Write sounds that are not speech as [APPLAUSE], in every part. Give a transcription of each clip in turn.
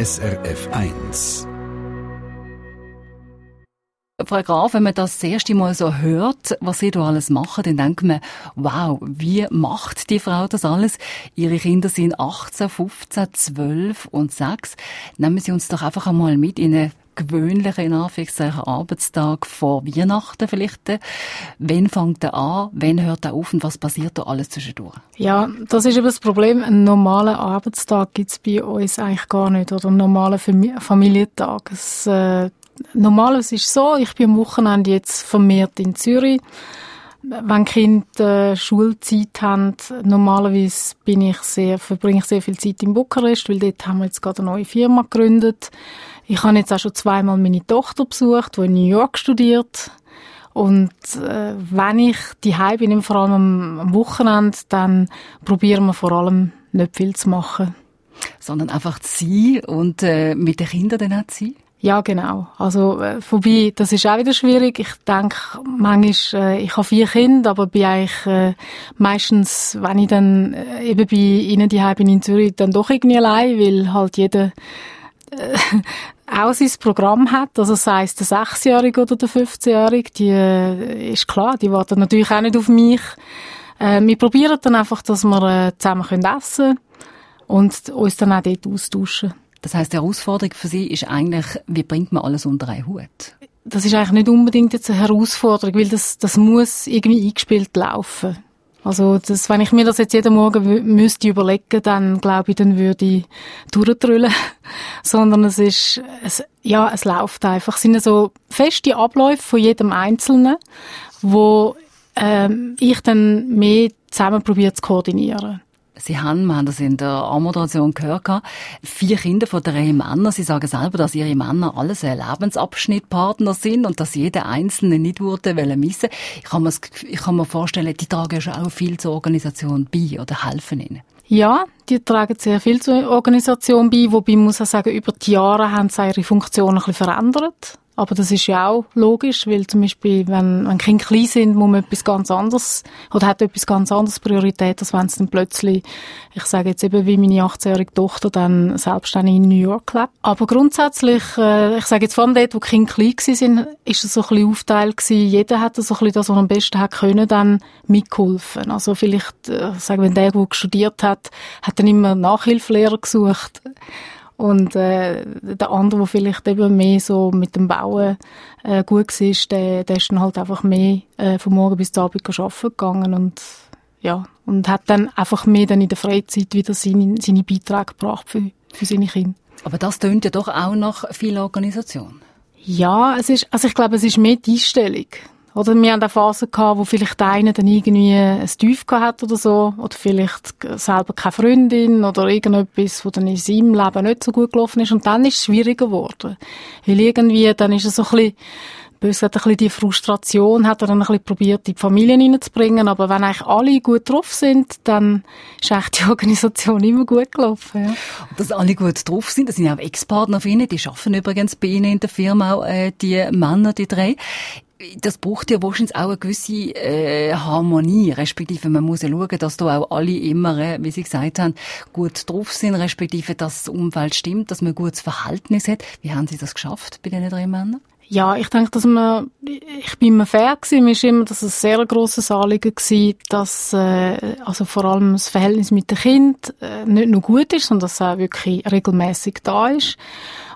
SRF 1. Frau Graf, wenn man das, das erste Mal so hört, was Sie da alles machen, dann denkt man, wow, wie macht die Frau das alles? Ihre Kinder sind 18, 15, 12 und 6. Nehmen Sie uns doch einfach einmal mit in eine gewöhnlichen, in Arbeitstag vor Weihnachten vielleicht. Wann fängt er an? Wann hört er auf? Und was passiert da alles zwischendurch? Ja, das ist eben das Problem. Einen normalen Arbeitstag gibt es bei uns eigentlich gar nicht. Oder einen normalen Familientag. Es, äh, normalerweise ist es so, ich bin am Wochenende jetzt vermehrt in Zürich. Wenn Kinder äh, Schulzeit haben, normalerweise bin ich sehr, verbringe ich sehr viel Zeit in Bukarest, weil dort haben wir jetzt gerade eine neue Firma gegründet. Ich habe jetzt auch schon zweimal meine Tochter besucht, die in New York studiert. Und äh, wenn ich die bin, vor allem am, am Wochenende, dann probieren wir vor allem nicht viel zu machen. Sondern einfach zu sein und äh, mit den Kindern dann auch zu sein? Ja, genau. Also, äh, vorbei, das ist auch wieder schwierig. Ich denke, manchmal, äh, ich habe vier Kinder, aber bin eigentlich äh, meistens, wenn ich dann äh, eben bei ihnen die bin in Zürich, dann doch irgendwie allein, weil halt jeder äh, [LAUGHS] auch sein Programm hat, also sei es der Sechsjährige oder der 15-Jährige, die äh, ist klar, die warten natürlich auch nicht auf mich. Äh, wir probieren dann einfach, dass wir äh, zusammen können essen und uns dann auch dort austauschen. Das heißt, die Herausforderung für Sie ist eigentlich, wie bringt man alles unter einen Hut? Das ist eigentlich nicht unbedingt jetzt eine Herausforderung, weil das, das muss irgendwie eingespielt laufen. Also das, wenn ich mir das jetzt jeden Morgen müsste überlegen, dann glaube ich, dann würde ich durchdrüllen. [LAUGHS] Sondern es ist, es, ja, es läuft einfach. Es sind so feste Abläufe von jedem Einzelnen, wo ähm, ich dann mehr zusammen probiere zu koordinieren. Sie haben, wir haben das in der Anmoderation gehört, vier Kinder von drei Männern. Sie sagen selber, dass ihre Männer alles ein Lebensabschnittpartner sind und dass jeder Einzelne nicht würde missen. Ich kann, mir, ich kann mir vorstellen, die tragen schon auch viel zur Organisation bei oder helfen ihnen. Ja, die tragen sehr viel zur Organisation bei, wobei ich muss auch sagen, über die Jahre haben sie ihre Funktion ein bisschen verändert. Aber das ist ja auch logisch, weil zum Beispiel, wenn, wenn Kinder klein sind, muss man etwas ganz anderes, oder hat etwas ganz anderes Priorität, als wenn es dann plötzlich, ich sage jetzt eben wie meine 18-jährige Tochter dann selbstständig in New York lebt. Aber grundsätzlich, äh, ich sage jetzt vor allem dort, wo Kinder klein sind, ist es so ein bisschen aufgeteilt gewesen. Jeder hat so ein bisschen das, was er am besten hat können, dann mitgeholfen. Also vielleicht, äh, sagen wenn der, der studiert hat, hat dann immer Nachhilfelehrer gesucht. Und äh, der andere, der vielleicht eben mehr so mit dem Bauen äh, gut war, der, der ist dann halt einfach mehr äh, von morgen bis zum Abend arbeiten gegangen und ja, und hat dann einfach mehr dann in der Freizeit wieder seine, seine Beiträge gebracht für, für seine Kinder. Aber das tönt ja doch auch nach viel Organisation. Ja, es ist, also ich glaube, es ist mehr die Einstellung. Oder wir haben auch Phasen gehabt, wo vielleicht einer dann irgendwie ein Tief hat oder so. Oder vielleicht selber keine Freundin oder irgendetwas, wo dann in seinem Leben nicht so gut gelaufen ist. Und dann ist es schwieriger geworden. Weil irgendwie, dann ist es so ein bisschen, bös hat ein bisschen die Frustration, hat er dann ein bisschen probiert, in die Familien reinzubringen. Aber wenn eigentlich alle gut drauf sind, dann ist eigentlich die [LAUGHS] Organisation immer gut gelaufen. Ja. dass alle gut drauf sind, das sind ja auch Ex-Partner von Ihnen, die arbeiten übrigens bei Ihnen in der Firma auch, äh, die Männer, die drei das braucht ja wahrscheinlich auch eine gewisse äh, Harmonie, respektive man muss ja schauen, dass da auch alle immer, äh, wie Sie gesagt haben, gut drauf sind, respektive dass das Umfeld stimmt, dass man ein gutes Verhältnis hat. Wie haben Sie das geschafft bei diesen drei Männern? Ja, ich denke, dass man, ich bin immer fair gewesen. Mir ist immer das ein sehr grosses Anliegen gewesen, dass, äh, also vor allem das Verhältnis mit dem Kind äh, nicht nur gut ist, sondern dass es auch wirklich regelmäßig da ist.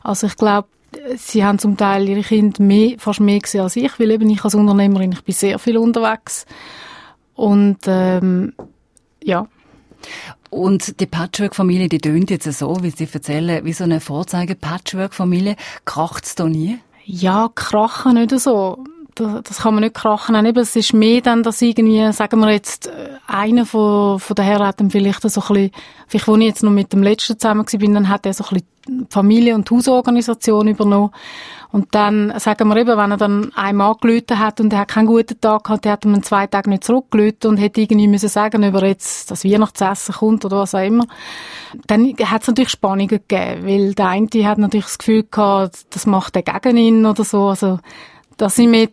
Also ich glaube, sie haben zum Teil ihre Kinder mehr, fast mehr gesehen als ich, weil eben ich als Unternehmerin, ich bin sehr viel unterwegs. Und ähm, ja. Und die Patchwork-Familie, die tönt jetzt so, wie Sie erzählen, wie so eine Vorzeige-Patchwork-Familie. Kracht's da nie? Ja, krachen nicht so das, das kann man nicht krachen. Eben, es ist mehr dann, dass irgendwie, sagen wir jetzt, äh, einer von, von den Herren hat dann vielleicht so ein bisschen, vielleicht wo ich jetzt noch mit dem Letzten zusammen war, dann hat er so ein bisschen Familie- und Hausorganisation übernommen. Und dann, sagen wir eben, wenn er dann einmal angelötet hat und er hat keinen guten Tag gehabt, der hat ihm zwei Tage nicht zurückgelötet und hätte irgendwie müssen sagen, ob er jetzt das Weihnachtsessen kommt oder was auch immer. Dann hat es natürlich Spannungen gegeben, weil der eine hat natürlich das Gefühl gehabt, das macht er gegen ihn oder so. Also, das sind wir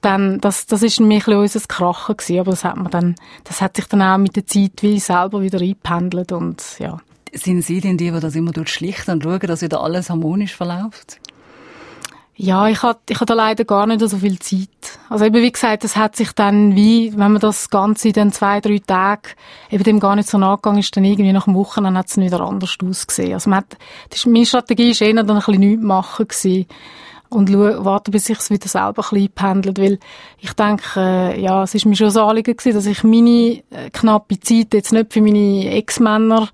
dann, das, das ist ein bisschen unser Krachen gewesen, aber das hat man dann, das hat sich dann auch mit der Zeit wie selber wieder eingependelt und ja. Sind Sie denn die, die das immer schlicht und schauen, dass wieder alles harmonisch verläuft? Ja, ich hatte, ich hatte leider gar nicht so viel Zeit. Also eben, wie gesagt, es hat sich dann wie, wenn man das Ganze dann zwei, drei Tage eben dem gar nicht so nachgegangen ist, dann irgendwie nach dem Wochenende hat es wieder anders ausgesehen. Also man hat, das, meine Strategie war eher dann ein bisschen nichts machen gewesen und warten, bis ich es wieder selber ein bisschen pendelt, weil ich denke, äh, ja, es ist mir schon so Anliegen gewesen, dass ich meine äh, knappe Zeit jetzt nicht für meine Ex-Männer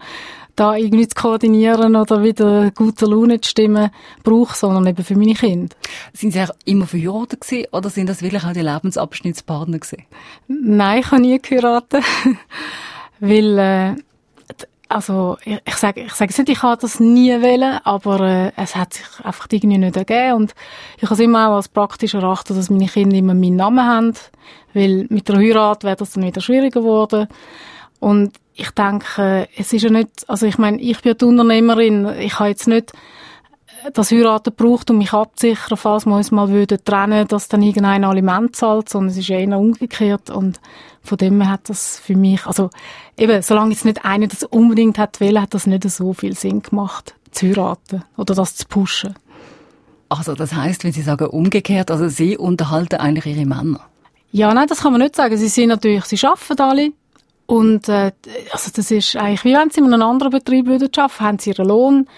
da irgendwie zu koordinieren oder wieder gute Laune zu stimmen brauche, sondern eben für meine Kinder. Sind Sie auch immer verheiratet gewesen oder sind das wirklich auch die Lebensabschnittspartner gewesen? Nein, ich habe nie geheiratet. [LAUGHS] Weil, äh, also, ich, ich sage, ich sage nicht, ich habe das nie wollen, aber äh, es hat sich einfach irgendwie nicht ergeben. Und ich habe es immer auch als praktisch erachtet, dass meine Kinder immer meinen Namen haben, weil mit der Heirat wäre das dann wieder schwieriger geworden. Und ich denke, es ist ja nicht, also ich meine, ich bin die Unternehmerin, ich habe jetzt nicht das Heiraten braucht, um mich abzusichern, falls wir uns mal würden trennen, dass dann irgendein Aliment zahlt, sondern es ist eher umgekehrt. Und von dem her hat das für mich, also eben, solange jetzt nicht einer das unbedingt hat wollen, hat das nicht so viel Sinn gemacht, zu heiraten oder das zu pushen. Also das heißt, wenn Sie sagen umgekehrt, also Sie unterhalten eigentlich Ihre Männer? Ja, nein, das kann man nicht sagen. Sie sind natürlich, sie arbeiten alle und äh, also das ist eigentlich, wie wenn sie in einem anderen Betrieb würden arbeiten, haben sie ihren Lohn.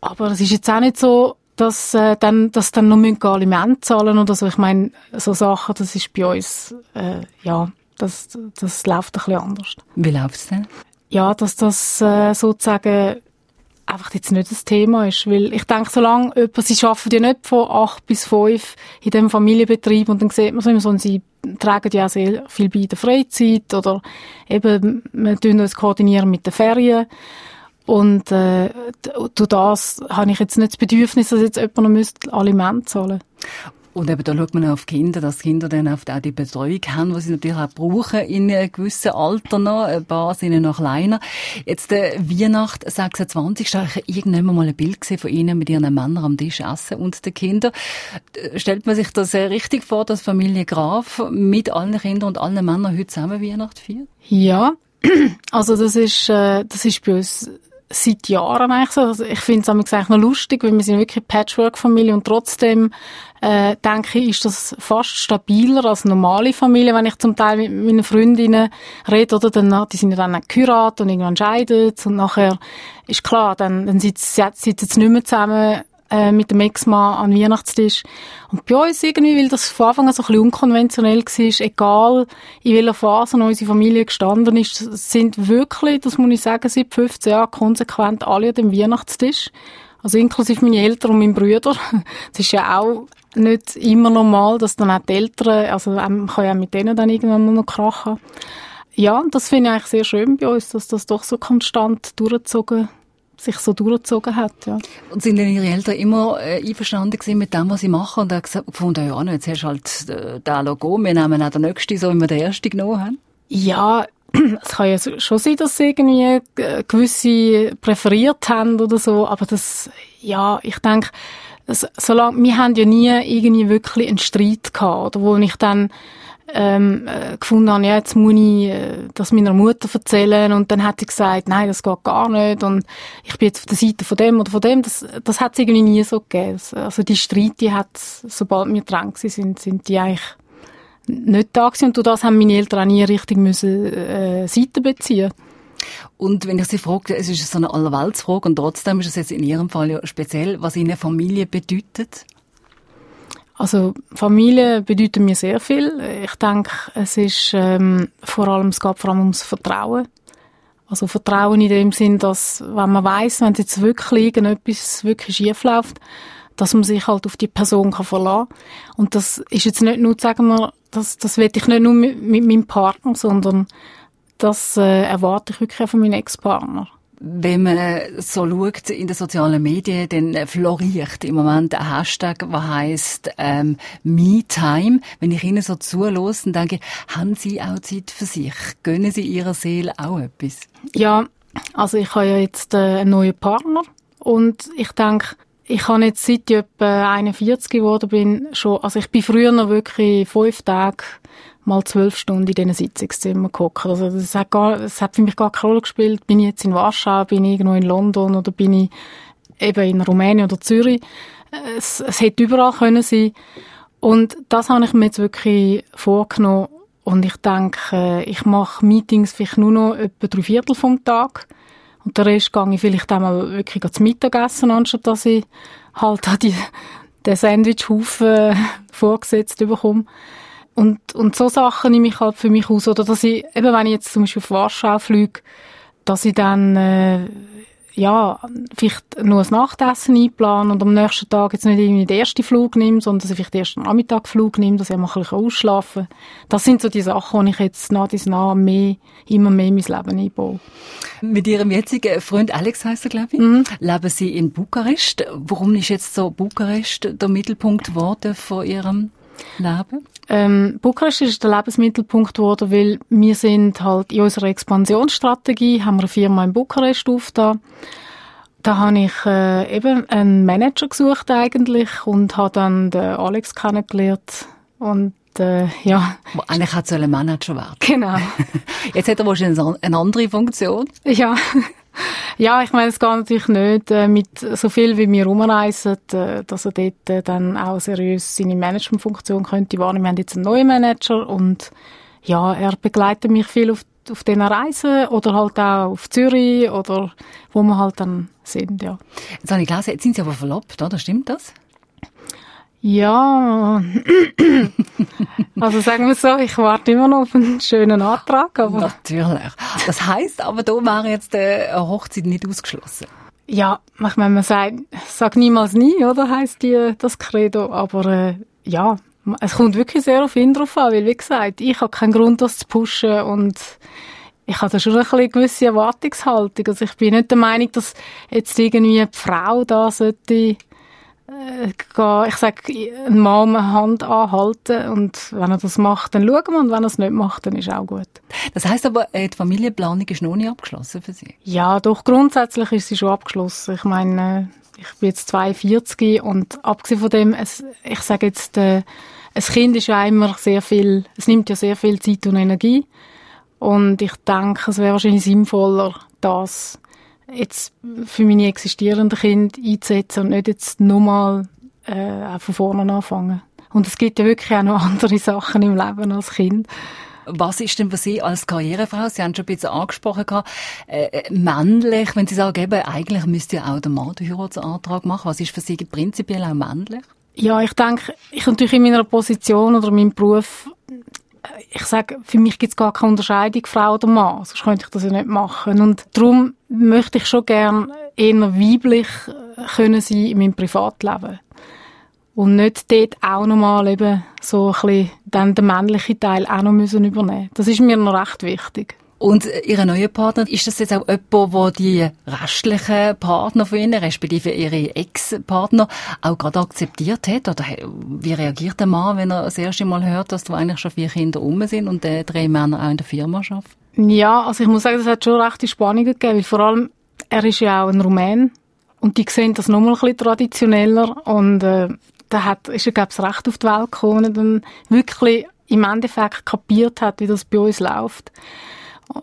Aber es ist jetzt auch nicht so, dass, äh, dann, dass dann noch Alimente zahlen oder so. Ich meine, so Sachen, das ist bei uns, äh, ja, das, das läuft ein bisschen anders. Wie läuft es denn? Ja, dass das äh, sozusagen einfach jetzt nicht das Thema ist. Weil ich denke, solange jemand, sie arbeiten ja nicht von acht bis fünf in dem Familienbetrieb und dann sieht man so immer so, sie tragen ja auch sehr viel bei der Freizeit oder eben, wir tun uns koordinieren mit den Ferien. Und äh, durch das habe ich jetzt nicht das Bedürfnis, dass jetzt jemand noch müsste Aliment zahlen müsste. Und eben da schaut man auf Kinder, dass Kinder dann auch die Betreuung haben, die sie natürlich auch brauchen in einem gewissen Alter noch. Ein paar sind noch kleiner. Jetzt äh, Weihnacht 26. Da habe ich irgendwann mal ein Bild gesehen von ihnen mit ihren Männern am Tisch essen und den Kindern. Äh, stellt man sich das sehr richtig vor, dass Familie Graf mit allen Kindern und allen Männern heute zusammen Weihnacht feiert? Ja, [CLEARS THROAT] also das ist, äh, das ist bei uns seit Jahren eigentlich so. Also ich finde es eigentlich noch lustig, weil wir sind wirklich Patchwork-Familie und trotzdem äh, denke ich, ist das fast stabiler als normale Familie, wenn ich zum Teil mit meinen Freundinnen rede, oder dann, die sind ja dann geheiratet und irgendwann scheidet und nachher ist klar, dann, dann sitzen, sitzen sie nicht mehr zusammen äh, mit dem Ex-Mann an Weihnachtstisch. Und bei uns irgendwie, weil das von Anfang an so ein bisschen unkonventionell war, egal in welcher Phase unsere Familie gestanden ist, sind wirklich, das muss ich sagen, seit 15 Jahren konsequent alle an dem Weihnachtstisch. Also inklusive meine Eltern und mein Bruder. [LAUGHS] Das ist ja auch nicht immer normal, dass dann auch die Eltern, also man kann ja mit denen dann irgendwann noch krachen. Ja, das finde ich eigentlich sehr schön bei uns, dass das doch so konstant durchgezogen sich so durchgezogen hat. Ja. Und sind denn Ihre Eltern immer äh, einverstanden gewesen mit dem, was Sie machen? Und haben gefunden, ja, jetzt hast du halt äh, den Logo, wir nehmen auch den nächsten, so wie wir den ersten genommen haben? Ja, [CLEARS THROAT] es kann ja schon sein, dass sie irgendwie äh, gewisse präferiert haben oder so, aber das, ja, ich denke, solange, wir haben ja nie irgendwie wirklich einen Streit gehabt, oder? Wo ich dann ähm, äh, gefunden habe, ja, jetzt muss ich äh, das meiner Mutter erzählen. Und dann hat sie gesagt, nein, das geht gar nicht. Und ich bin jetzt auf der Seite von dem oder von dem, das, das hat es irgendwie nie so gegeben. Also die Streite hat sobald wir dran sind, sind die eigentlich nicht da gewesen. Und durch das haben meine Eltern auch nie richtig müssen äh, Seite beziehen und wenn ich Sie frage, es ist so eine Allerweltsfrage und trotzdem ist es jetzt in Ihrem Fall ja speziell, was Ihnen Familie bedeutet? Also Familie bedeutet mir sehr viel. Ich denke, es ist ähm, vor allem, es geht vor allem ums Vertrauen. Also Vertrauen in dem Sinn, dass wenn man weiß, wenn jetzt wirklich irgendetwas wirklich schief läuft, dass man sich halt auf die Person kann verlassen. Und das ist jetzt nicht nur, sagen wir, das, das will ich nicht nur mit, mit meinem Partner, sondern das äh, erwarte ich wirklich von meinem Ex-Partner. Wenn man so schaut in den sozialen Medien, dann floriert im Moment ein Hashtag, der heisst ähm, MeTime. Wenn ich Ihnen so zuhöre, dann denke ich, haben Sie auch Zeit für sich? Gönnen Sie Ihrer Seele auch etwas? Ja, also ich habe ja jetzt äh, einen neuen Partner und ich denke, ich habe jetzt seit ich etwa 41 geworden bin schon, also ich bin früher noch wirklich fünf Tage mal zwölf Stunden in diesen Sitzungszimmern gehockt. Also das hat, gar, das hat für mich gar keine Rolle gespielt. Bin ich jetzt in Warschau, bin ich irgendwo in London oder bin ich eben in Rumänien oder Zürich. Es, es hätte überall können sein. Und das habe ich mir jetzt wirklich vorgenommen. Und ich denke, ich mache Meetings vielleicht nur noch etwa drei Viertel vom Tag. Und der Rest gehe ich vielleicht einmal wirklich zum Mittagessen, anstatt dass ich halt die, den Sandwichhaufen [LAUGHS] vorgesetzt bekomme. Und, und so Sachen nehme ich halt für mich aus. Oder dass ich, eben wenn ich jetzt zum Beispiel auf Warschau fliege, dass ich dann, äh, ja, vielleicht nur ein Nachtessen einplanen und am nächsten Tag jetzt nicht irgendwie den ersten Flug nehme, sondern dass ich vielleicht den ersten Nachmittagflug nehme, dass ich mal ein bisschen ausschlafen kann. Das sind so die Sachen, die ich jetzt nach dies nach mehr, immer mehr in mein Leben einbaue. Mit Ihrem jetzigen Freund Alex heißt er, glaube ich, mhm. leben Sie in Bukarest. Warum ist jetzt so Bukarest der Mittelpunkt geworden von Ihrem Leben? Ähm, Bukarest ist der Lebensmittelpunkt geworden, weil wir sind halt in unserer Expansionsstrategie, haben wir eine Firma in Bukarest aufgetan. Da habe ich äh, eben einen Manager gesucht eigentlich und habe dann den Alex kennengelernt und äh, ja. Eigentlich hat es ein Manager werden. Genau. [LAUGHS] Jetzt hat er wahrscheinlich eine andere Funktion. Ja. Ja, ich meine, es geht natürlich nicht äh, mit so viel, wie wir rumreisen, äh, dass er dort äh, dann auch seriös seine Managementfunktion könnte wahrnehmen. Wir haben jetzt einen neuen Manager und ja, er begleitet mich viel auf, auf diesen Reisen oder halt auch auf Zürich oder wo wir halt dann sind, ja. Jetzt habe ich gelesen, jetzt sind Sie aber verlobt, oder? Stimmt das? Ja, [LAUGHS] also sagen wir so, ich warte immer noch auf einen schönen Antrag. Aber Natürlich. Das heißt, aber da wäre jetzt eine Hochzeit nicht ausgeschlossen. Ja, ich meine, man sagt, sag niemals nie, oder heißt die das Credo. Aber äh, ja, es kommt wirklich sehr auf ihn drauf an, weil wie gesagt, ich habe keinen Grund, das zu pushen und ich habe da schon ein eine gewisse Erwartungshaltung. Also ich bin nicht der Meinung, dass jetzt irgendwie die Frau da sollte äh, ich sage, Mann eine Hand anhalten und wenn er das macht, dann schauen wir und wenn er es nicht macht, dann ist auch gut. Das heißt aber, äh, die Familienplanung ist noch nicht abgeschlossen für Sie? Ja, doch, grundsätzlich ist sie schon abgeschlossen. Ich meine, ich bin jetzt 42 und abgesehen von dem, es, ich sage jetzt, äh, ein Kind ist ja immer sehr viel, es nimmt ja sehr viel Zeit und Energie und ich denke, es wäre wahrscheinlich sinnvoller, das jetzt für meine existierenden Kinder einzusetzen und nicht jetzt nochmal äh, von vorne anfangen. Und es gibt ja wirklich auch noch [LAUGHS] andere Sachen im Leben als Kind. Was ist denn für Sie als Karrierefrau, Sie haben schon ein bisschen angesprochen, äh, äh, männlich, wenn Sie sagen, eben, eigentlich müsste ja auch der Mann den Heiratsantrag machen. Was ist für Sie prinzipiell auch männlich? Ja, ich denke, ich natürlich in meiner Position oder meinem Beruf ich sage, für mich gibt es gar keine Unterscheidung Frau oder Mann, sonst könnte ich das ja nicht machen. Und darum möchte ich schon gern eher weiblich äh, können sein in meinem Privatleben. Und nicht dort auch nochmal eben so ein bisschen dann den männlichen Teil auch noch müssen übernehmen. Das ist mir noch recht wichtig. Und Ihre neue Partner, ist das jetzt auch jemand, wo die restlichen Partner von Ihnen, respektive Ihre Ex-Partner, auch gerade akzeptiert hat? Oder wie reagiert der Mann, wenn er das erste Mal hört, dass du eigentlich schon vier Kinder um sind und äh, drei Männer auch in der Firma arbeiten? Ja, also ich muss sagen, es hat schon rechte Spannungen gegeben, weil vor allem, er ist ja auch ein Rumän und die sehen das nochmal ein bisschen traditioneller und äh, da hat, ist er, glaube ich, recht auf die Welt gekommen und dann wirklich im Endeffekt kapiert hat, wie das bei uns läuft.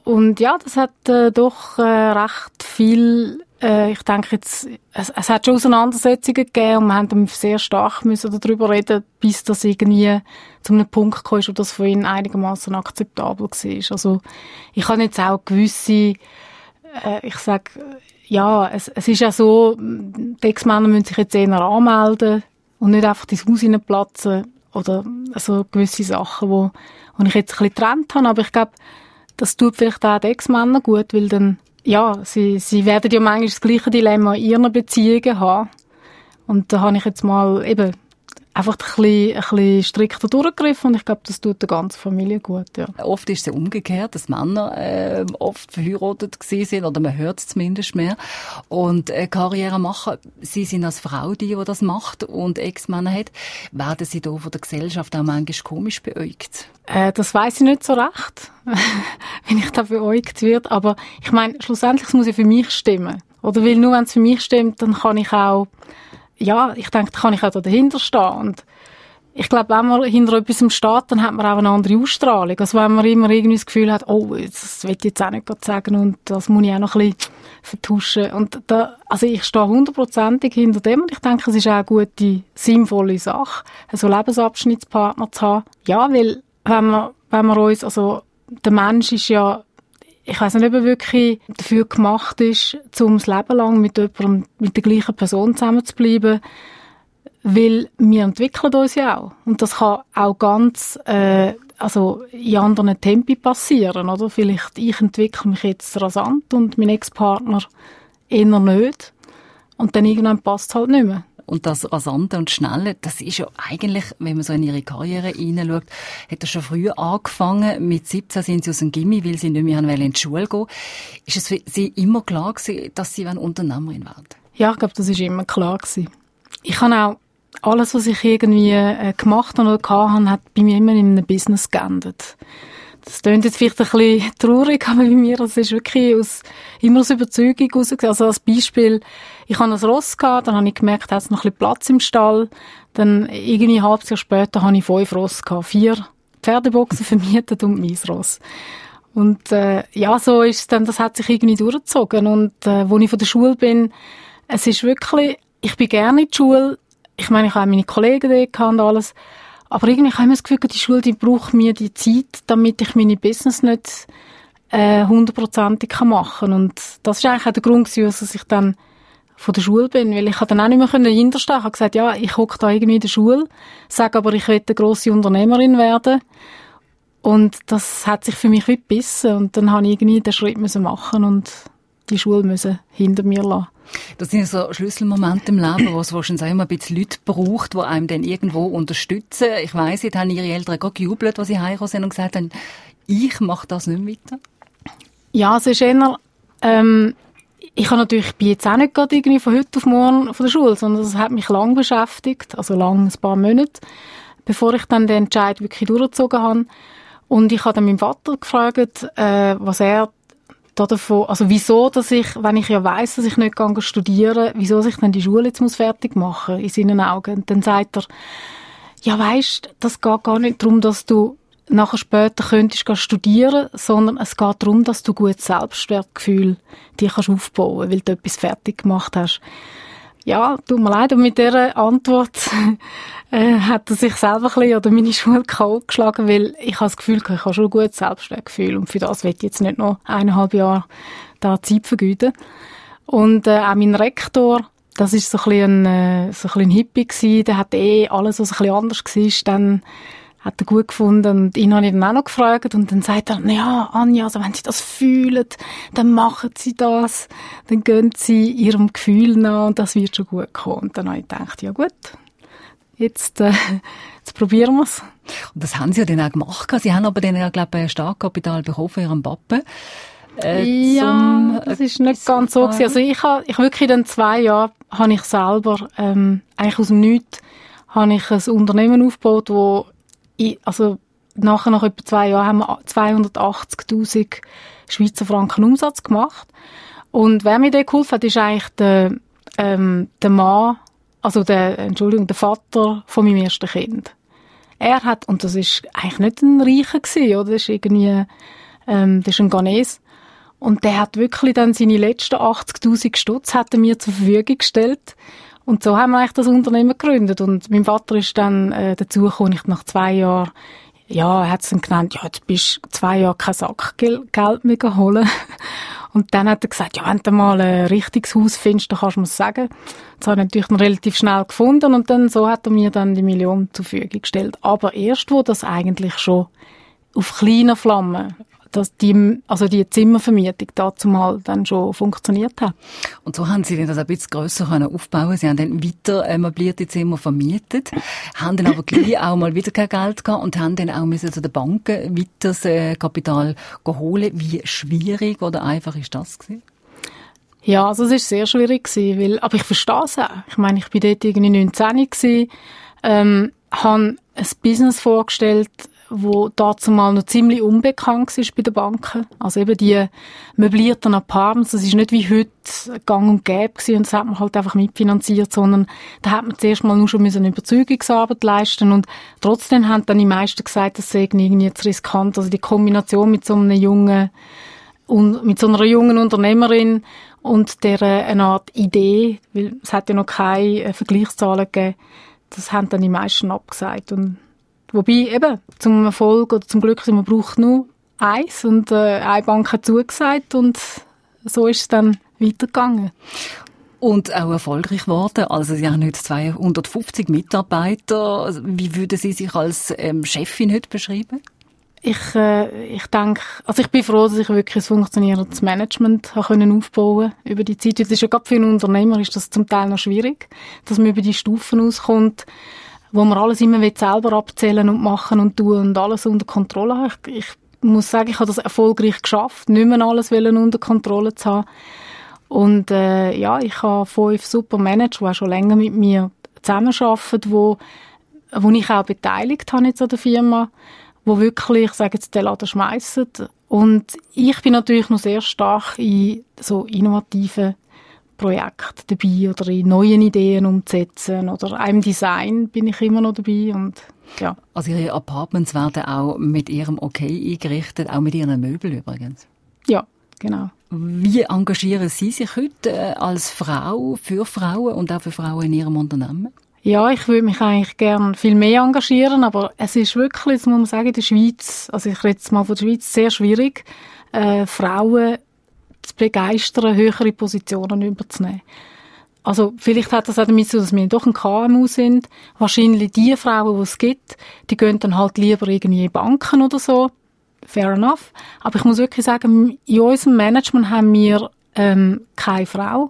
Und ja, das hat äh, doch äh, recht viel, äh, ich denke jetzt, es, es hat schon Auseinandersetzungen gegeben und wir haben sehr stark müssen darüber reden, bis das irgendwie zu einem Punkt kam, wo das für ihn einigermaßen akzeptabel war. Also ich habe jetzt auch gewisse, äh, ich sag, ja, es, es ist ja so, die Ex-Männer müssen sich jetzt eher anmelden und nicht einfach ins Haus platzen oder so gewisse Sachen, wo, wo ich jetzt ein bisschen getrennt habe, aber ich glaube, das tut vielleicht auch den Ex-Männern gut, weil dann, ja, sie, sie werden ja manchmal das gleiche Dilemma in ihren Beziehungen haben. Und da habe ich jetzt mal eben einfach ein bisschen, ein bisschen strikter durchgegriffen und ich glaube, das tut der ganzen Familie gut, ja. Oft ist es ja umgekehrt, dass Männer äh, oft verheiratet sind oder man hört es zumindest mehr und äh, Karriere machen. Sie sind als Frau die, die das macht und Ex-Männer hat. Werden Sie da von der Gesellschaft auch manchmal komisch beäugt? Äh, das weiß ich nicht so recht, [LAUGHS] wenn ich da beäugt wird, aber ich meine, schlussendlich muss es für mich stimmen. Oder weil nur wenn es für mich stimmt, dann kann ich auch ja, ich denke, da kann ich auch dahinter stehen. Und ich glaube, wenn man hinter etwas steht, dann hat man auch eine andere Ausstrahlung. Also wenn man immer irgendwie das Gefühl hat, oh, das will ich jetzt auch nicht sagen und das muss ich auch noch ein bisschen vertuschen. Und da, also ich stehe hundertprozentig hinter dem und ich denke, es ist auch eine gute, sinnvolle Sache, so Lebensabschnittspartner zu haben. Ja, weil wenn wir, wenn wir uns, also der Mensch ist ja ich weiß nicht, ob er wirklich dafür gemacht ist, um das Leben lang mit jemandem, mit der gleichen Person zusammenzubleiben. Weil wir entwickeln uns ja auch. Und das kann auch ganz, äh, also in anderen Tempi passieren, oder? Vielleicht ich entwickle mich jetzt rasant und mein Ex-Partner eher nicht. Und dann irgendwann passt es halt nicht mehr. Und das Rasante und Schnelle, das ist ja eigentlich, wenn man so in ihre Karriere hineinschaut, hat er schon früh angefangen. Mit 17 sind sie aus dem Gimmi, weil sie nicht mehr in die Schule gehen Ist es für sie immer klar gewesen, dass sie Unternehmerin werden Ja, ich glaube, das ist immer klar gewesen. Ich habe auch alles, was ich irgendwie äh, gemacht habe oder hatte, hat bei mir immer in einem Business geendet. Das klingt jetzt vielleicht ein bisschen traurig, [LAUGHS] aber bei mir, das ist wirklich aus, immer aus Überzeugung raus. Also als Beispiel, ich hatte ein Ross gehabt, dann habe ich gemerkt, hat noch ein bisschen Platz im Stall. Dann irgendwie ein halbes Jahr später habe ich fünf Ross gehabt, vier Pferdeboxen [LAUGHS] vermietet und mein Ross. Und äh, ja, so ist es dann, das hat sich irgendwie durchgezogen. Und äh, wo ich von der Schule bin, es ist wirklich, ich bin gerne in die Schule, ich meine, ich habe meine Kollegen da und alles. Aber irgendwie habe ich das Gefühl, die Schule, die braucht mir die Zeit, damit ich meine Business nicht äh, hundertprozentig äh, machen kann. Und das ist eigentlich auch der Grund, dass ich dann von der Schule bin, weil ich dann auch nicht mehr hinterstehen Ich habe gesagt, ja, ich hocke da irgendwie in der Schule, sage aber, ich will eine grosse Unternehmerin werden. Und das hat sich für mich wie gebissen. Und dann habe ich irgendwie den Schritt müssen machen und die Schule hinter mir lassen. Das sind so Schlüsselmomente im Leben, wo es wahrscheinlich auch immer ein bisschen Leute braucht, die einem dann irgendwo unterstützen. Ich weiss, jetzt haben ihre Eltern gerade gejubelt, als sie heimgekommen sind und gesagt haben, ich mache das nicht weiter. Ja, es ist eher, ähm, ich habe natürlich, bin jetzt auch nicht gerade irgendwie von heute auf morgen von der Schule, sondern das hat mich lang beschäftigt, also lang, ein paar Monate, bevor ich dann den Entscheid wirklich durchgezogen habe. Und ich habe dann meinen Vater gefragt, äh, was er davon, also wieso, dass ich, wenn ich ja weiss, dass ich nicht gehe studieren, wieso ich dann die Schule jetzt muss fertig machen in seinen Augen. Und dann sagt er, ja weisst, das geht gar nicht darum, dass du nachher später könntest studieren, sondern es geht darum, dass du gutes Selbstwertgefühl dir kannst aufbauen, weil du etwas fertig gemacht hast. Ja, tut mir leid, und mit dieser Antwort [LAUGHS] äh, hat er sich selber ein bisschen oder meine Schule kaum geschlagen, weil ich habe das Gefühl, ich habe schon ein gutes Selbstwertgefühl und für das will ich jetzt nicht noch eineinhalb Jahre da Zeit vergeuden. Und äh, auch mein Rektor, das ist so ein bisschen ein, äh, so ein, bisschen ein Hippie gewesen, der hat eh alles, was ein bisschen anders war, dann hat er gut gefunden und ihn habe ich dann auch noch gefragt und dann sagt er, ja, Anja, also wenn Sie das fühlen, dann machen Sie das, dann gehen Sie Ihrem Gefühl nach und das wird schon gut kommen. Und dann habe ich gedacht, ja gut, jetzt, äh, [LAUGHS] jetzt probieren wir es. Und das haben Sie ja dann auch gemacht. Sie haben aber dann ja, glaube ich, ein Startkapital bekommen von Ihrem Pappen. Äh, ja, das ist nicht ganz so gewesen. Also ich habe, ich wirklich in den zwei Jahren habe ich selber, ähm, eigentlich aus dem Nichts, habe ich ein Unternehmen aufgebaut, wo also nachher nach etwa zwei Jahren haben wir 280.000 Schweizer Franken Umsatz gemacht. Und wer mir da geholfen hat, ist eigentlich der, ähm, der Mann, also der, Entschuldigung, der Vater von meinem ersten Kind. Er hat, und das ist eigentlich nicht ein Reicher gewesen, oder? Das ist irgendwie, ähm, das ist ein Ghanese. Und der hat wirklich dann seine letzten 80.000 Stutz hat er mir zur Verfügung gestellt. Und so haben wir eigentlich das Unternehmen gegründet. Und mein Vater ist dann äh, dazu gekommen, ich nach zwei Jahren, ja, er hat es dann genannt, ja, jetzt bist du zwei Jahre kein Sackgeld mehr geholt. [LAUGHS] Und dann hat er gesagt, ja, wenn du mal ein richtiges Haus findest, dann kannst du mir sagen. Das habe ich natürlich noch relativ schnell gefunden und dann so hat er mir dann die Million zur Verfügung gestellt. Aber erst, wo das eigentlich schon auf kleiner Flamme dass die, also die Zimmervermietung dazu mal dann schon funktioniert hat. Und so haben Sie das ein bisschen grösser können aufbauen. Sie haben dann weiter äh, möblierte Zimmer vermietet, haben dann aber gleich [COUGHS] auch mal wieder kein Geld gehabt und haben dann auch müssen zu den Banken weiter das äh, Kapital holen. Wie schwierig oder einfach ist das gewesen? Ja, also es ist sehr schwierig gewesen, weil, aber ich verstehe es auch. Ich meine, ich bin dort irgendwie 19 gewesen, ähm, habe ein Business vorgestellt, wo dazu mal noch ziemlich unbekannt war bei den Banken. Also eben die möblierten Apartments, das ist nicht wie heute gang und gäbe gewesen, und das hat man halt einfach mitfinanziert, sondern da hat man zuerst mal nur schon eine Überzeugungsarbeit leisten und trotzdem haben dann die meisten gesagt, das sei irgendwie zu riskant. Also die Kombination mit so einem jungen und mit so einer jungen Unternehmerin und der eine Art Idee, weil es hat ja noch keine äh, Vergleichszahlen gegeben, das haben dann die meisten abgesagt und Wobei eben zum Erfolg oder zum Glück, man braucht nur eins und äh, eine Bank hat zugesagt und so ist es dann weitergegangen. Und auch erfolgreich geworden. Also Sie haben heute 250 Mitarbeiter. Wie würden Sie sich als ähm, Chefin heute beschreiben? Ich, äh, ich denke, also ich bin froh, dass ich wirklich ein funktionierendes Management können aufbauen über die Zeit. Das ist ja gerade für einen Unternehmer ist das zum Teil noch schwierig, dass man über die Stufen auskommt wo man alles immer selber abzählen und machen und tun und alles unter Kontrolle haben. Ich, ich muss sagen, ich habe das erfolgreich geschafft, nicht mehr alles unter Kontrolle zu haben. Und äh, ja, ich habe fünf super Manager, die auch schon länger mit mir zusammenarbeiten, wo, wo ich auch beteiligt habe jetzt an der Firma, wo wirklich, ich sage jetzt, den Laden schmeissen. Und ich bin natürlich noch sehr stark in so innovativen Projekten dabei oder in neuen Ideen umzusetzen oder einem Design bin ich immer noch dabei und ja. Also Ihre Apartments werden auch mit Ihrem Okay eingerichtet, auch mit Ihren Möbeln übrigens? Ja, genau. Wie engagieren Sie sich heute äh, als Frau für Frauen und auch für Frauen in Ihrem Unternehmen? Ja, ich würde mich eigentlich gern viel mehr engagieren, aber es ist wirklich, jetzt muss man sagen, in der Schweiz, also ich rede jetzt mal von der Schweiz, sehr schwierig, äh, Frauen zu begeistern, höhere Positionen überzunehmen. Also vielleicht hat das auch damit zu, dass wir doch ein KMU sind. Wahrscheinlich die Frauen, die es gibt, die gehen dann halt lieber irgendwie in Banken oder so. Fair enough. Aber ich muss wirklich sagen, in unserem Management haben wir ähm, keine Frau.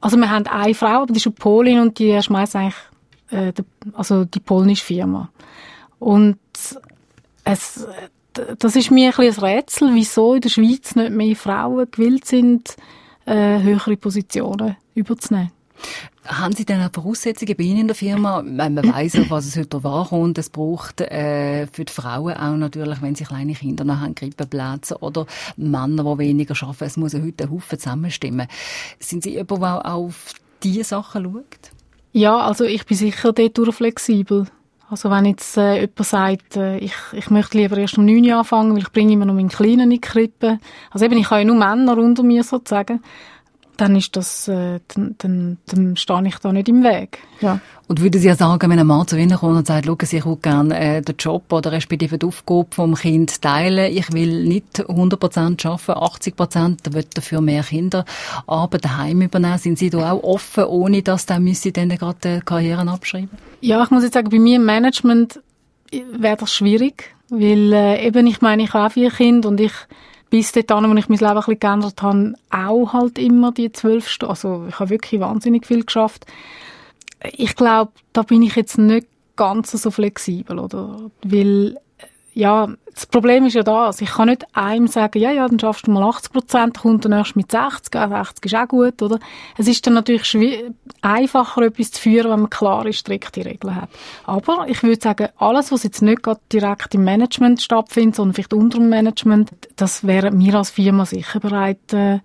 Also wir haben eine Frau, aber die ist eine Polin und die schmeißt eigentlich äh, die, also die polnische Firma. Und es, das ist mir ein, ein Rätsel, wieso in der Schweiz nicht mehr Frauen gewillt sind, äh, höhere Positionen überzunehmen. Haben Sie denn auch Voraussetzungen bei Ihnen in der Firma? Man weiss auch, was es heute wahrkommt. Es braucht äh, für die Frauen auch natürlich, wenn sie kleine Kinder noch haben, Krippenplätze oder Männer, die weniger arbeiten. Es muss ja heute ein Haufen zusammenstimmen. Sind Sie jemand, der auch auf diese Sachen schaut? Ja, also ich bin sicher dort flexibel. Also wenn jetzt äh, jemand sagt, äh, ich, ich möchte lieber erst um 9 Uhr anfangen, weil ich bringe immer noch meinen Kleinen in die Krippe. Also eben, ich habe ja nur Männer unter mir sozusagen dann ist das, äh, dann, dann, dann stehe ich da nicht im Weg. Ja. Und würden Sie ja sagen, wenn ein Mann zu Ihnen kommt und sagt, schauen Sie, ich würde gerne äh, den Job oder respektive die Aufgabe vom Kind teilen, ich will nicht 100% arbeiten, 80%, will dafür mehr Kinder aber daheim übernehmen, sind Sie da auch offen, ohne dass dann müsste dann gerade Karrieren abschreiben? Ja, ich muss jetzt sagen, bei mir im Management wäre das schwierig, weil äh, eben, ich meine, ich habe vier Kinder und ich bis dahin, wo ich mein Leben ein bisschen geändert habe, auch halt immer die zwölf Stunden. Also ich habe wirklich wahnsinnig viel geschafft. Ich glaube, da bin ich jetzt nicht ganz so flexibel, oder? Weil ja, das Problem ist ja das. Ich kann nicht einem sagen, ja, ja, dann schaffst du mal 80 Prozent, kommt dann erst mit 60, 60 ist auch gut, oder? Es ist dann natürlich einfacher, etwas zu führen, wenn man klare, strikte Regeln hat. Aber ich würde sagen, alles, was jetzt nicht gerade direkt im Management stattfindet, sondern vielleicht unter dem Management, das wäre mir als Firma sicher bereit, äh,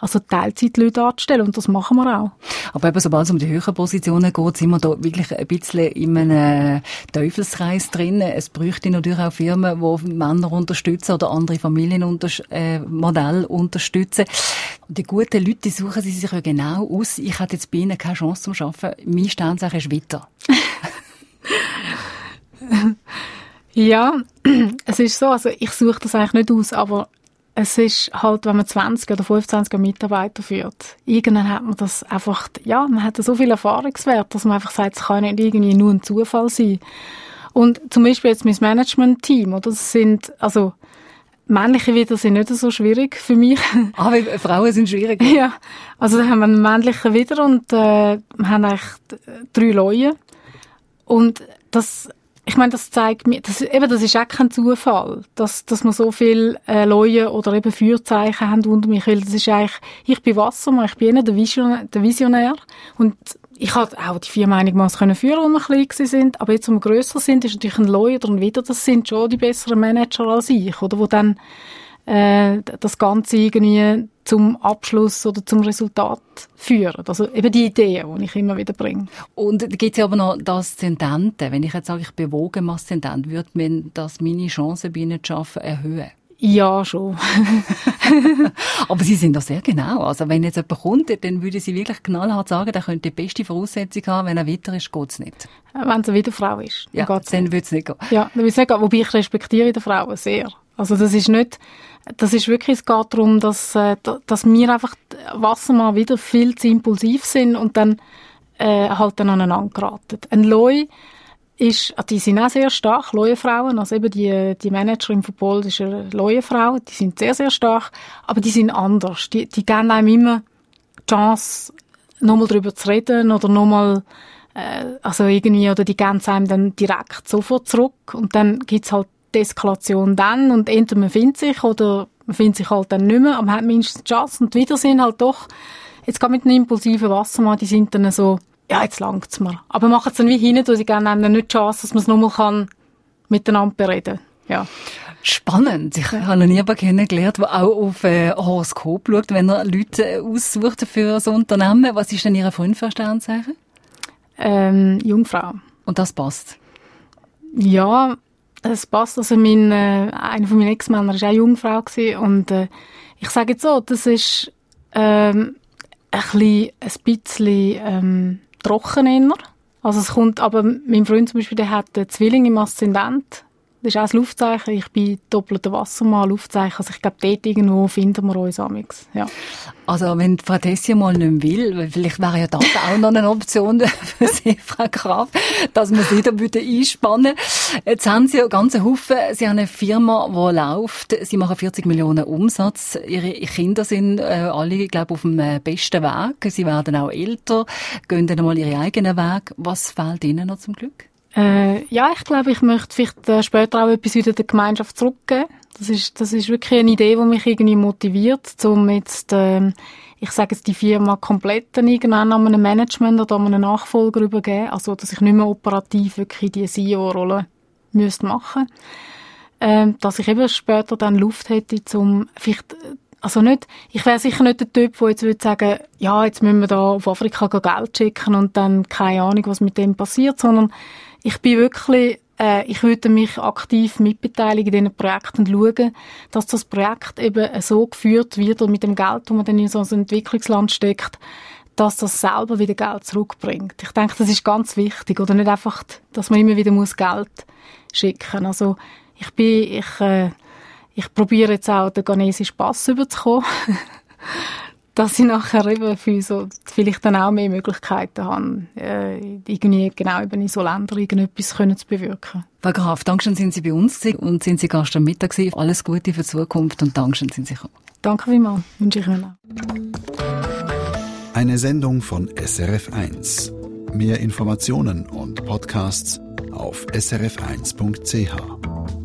also Teilzeitleute anzustellen und das machen wir auch. Aber eben, sobald es um die höheren Positionen geht, sind wir da wirklich ein bisschen in einem Teufelskreis drin. Es bräuchte natürlich auch Firmen, die Männer unterstützen oder andere Familienmodelle äh, unterstützen. Die guten Leute, die suchen sie sich ja genau aus. Ich hatte jetzt bei ihnen keine Chance zum Arbeiten. Mein Sternzeichen ist weiter. [LAUGHS] ja, [CLEARS THROAT] es ist so, also ich suche das eigentlich nicht aus, aber es ist halt, wenn man 20 oder 25 Mitarbeiter führt, irgendwann hat man das einfach, ja, man hat so viel Erfahrungswert, dass man einfach sagt, es kann nicht irgendwie nur ein Zufall sein. Und zum Beispiel jetzt mein Management-Team, oder? Das sind, also, männliche wieder sind nicht so schwierig für mich. [LAUGHS] Ah, weil Frauen sind schwierig. ja. Also, da haben wir einen männlichen wieder und, äh, wir haben eigentlich drei Leute. Und das ich meine, das zeigt mir, das, eben, das ist auch kein Zufall, dass, dass wir so viele äh, Leute oder eben Führzeichen haben unter mich, weil das ist eigentlich, ich bin Wassermann, ich bin einer der Visionär, der Visionär und ich hatte auch die vier einigermaßen können führen, als wir klein sind. Aber jetzt, wo wir grösser sind, ist natürlich ein Lawyer und wieder, das sind schon die besseren Manager als ich, oder? Wo dann, äh, das Ganze irgendwie zum Abschluss oder zum Resultat führen. Also eben die Ideen, die ich immer wieder bringe. Und gibt es aber noch das Aszendente. Wenn ich jetzt sage, ich bewoge im Aszendent, würde man das meine Chancen bei Ihnen zu arbeiten erhöhen? Ja, schon. [LAUGHS] Aber Sie sind doch sehr genau. Also wenn jetzt jemand kommt, dann würde Sie wirklich knallhart sagen, der könnte die beste Voraussetzung haben, wenn er weiter ist, geht es nicht. Wenn es eine Wiederfrau ist, dann ja, dann würde es nicht gehen. Ja, dann würde es nicht gehen. Wobei ich respektiere die Frauen sehr. Also das ist nicht, das ist wirklich, es geht darum, dass, äh, dass wir einfach Wassermann wieder viel zu impulsiv sind und dann äh, halt dann aneinander geraten. Ein Loi ist, ah, die sind auch sehr stark, Leuenfrauen, also eben die, die Manager im Football, das ist eine Leuenfrau, die sind sehr, sehr stark, aber die sind anders. Die, die geben einem immer die Chance, nochmal darüber zu reden oder nochmal, äh, also irgendwie, oder die geben es einem dann direkt sofort zurück und dann gibt's halt die Eskalation dann und entweder man findet sich oder man findet sich halt dann nicht mehr, aber man hat mindestens die Chance und wieder sind halt doch, jetzt gerade mit einem impulsiven Wassermann, die sind dann so, ja, jetzt langt's mir. Aber machen es dann wie hinten, weil sie gerne haben nicht die Chance, dass man es nochmal kann miteinander bereden. Ja. Spannend. Ich habe noch nie kennengelernt, der auch auf äh, Horoskop schaut, wenn er Leute äh, aussucht für so Unternehmen. Was ist denn Ihr Freund für Sternzeichen? Ähm, Jungfrau. Und das passt? Ja, es passt. Also mein, äh, einer von meinen Ex-Männern war auch Jungfrau gewesen. und äh, ich sage jetzt so, das ist ähm, ein bisschen, ein bisschen ähm, trocken eher. Also es kommt, aber mein Freund zum Beispiel, der hat einen Zwilling im Aszendent. Das ist auch das Luftzeichen. Ich bin doppelter Wassermann, Luftzeichen. Also ich glaube, dort irgendwo finden wir uns amix. Ja. Also wenn Frau Tessia mal nicht will, vielleicht wäre ja das auch noch eine Option [LAUGHS] für Sie, Frau Graf, dass wir Sie da bitte einspannen. Jetzt haben Sie ja ganze Haufen. Sie haben eine Firma, die läuft. Sie machen 40 Millionen Umsatz. Ihre Kinder sind äh, alle, glaube auf dem äh, besten Weg. Sie werden auch älter, gehen dann mal ihre eigenen Weg. Was fehlt Ihnen noch zum Glück? Äh, ja, ich glaube, ich möchte vielleicht äh, später auch etwas wieder der Gemeinschaft zurückgeben. Das ist, das ist wirklich eine Idee, die mich irgendwie motiviert, um jetzt, äh, ich sage jetzt, die Firma komplett dann irgendwann an einem Management oder an einen Nachfolger übergeben. Also, dass ich nicht mehr operativ wirklich die CEO-Rolle müsste machen. Ähm, dass ich eben später dann Luft hätte, um vielleicht also nicht, ich wäre sicher nicht der Typ, der jetzt würde sagen, ja, jetzt müssen wir da auf Afrika Geld schicken und dann keine Ahnung, was mit dem passiert, sondern ich bin wirklich, äh, ich würde mich aktiv mitbeteiligen in diesen Projekten und schauen, dass das Projekt eben so geführt wird und mit dem Geld, das man dann in so ein Entwicklungsland steckt, dass das selber wieder Geld zurückbringt. Ich denke, das ist ganz wichtig. Oder nicht einfach, dass man immer wieder muss Geld schicken. Also, ich bin, ich, äh, ich probiere jetzt auch den ghanesischen Pass überzukommen. [LAUGHS] dass ich nachher eben für so, vielleicht dann auch mehr Möglichkeiten habe, äh, irgendwie genau eben in so Ländern irgendetwas können zu bewirken. Frau Graf, Dankeschön sind Sie bei uns und sind Sie Gast am Mittag gewesen. Alles Gute für die Zukunft und Dankeschön sind Sie gekommen. Danke vielmals, wünsche ich Ihnen auch. Eine Sendung von SRF1. Mehr Informationen und Podcasts auf srf1.ch.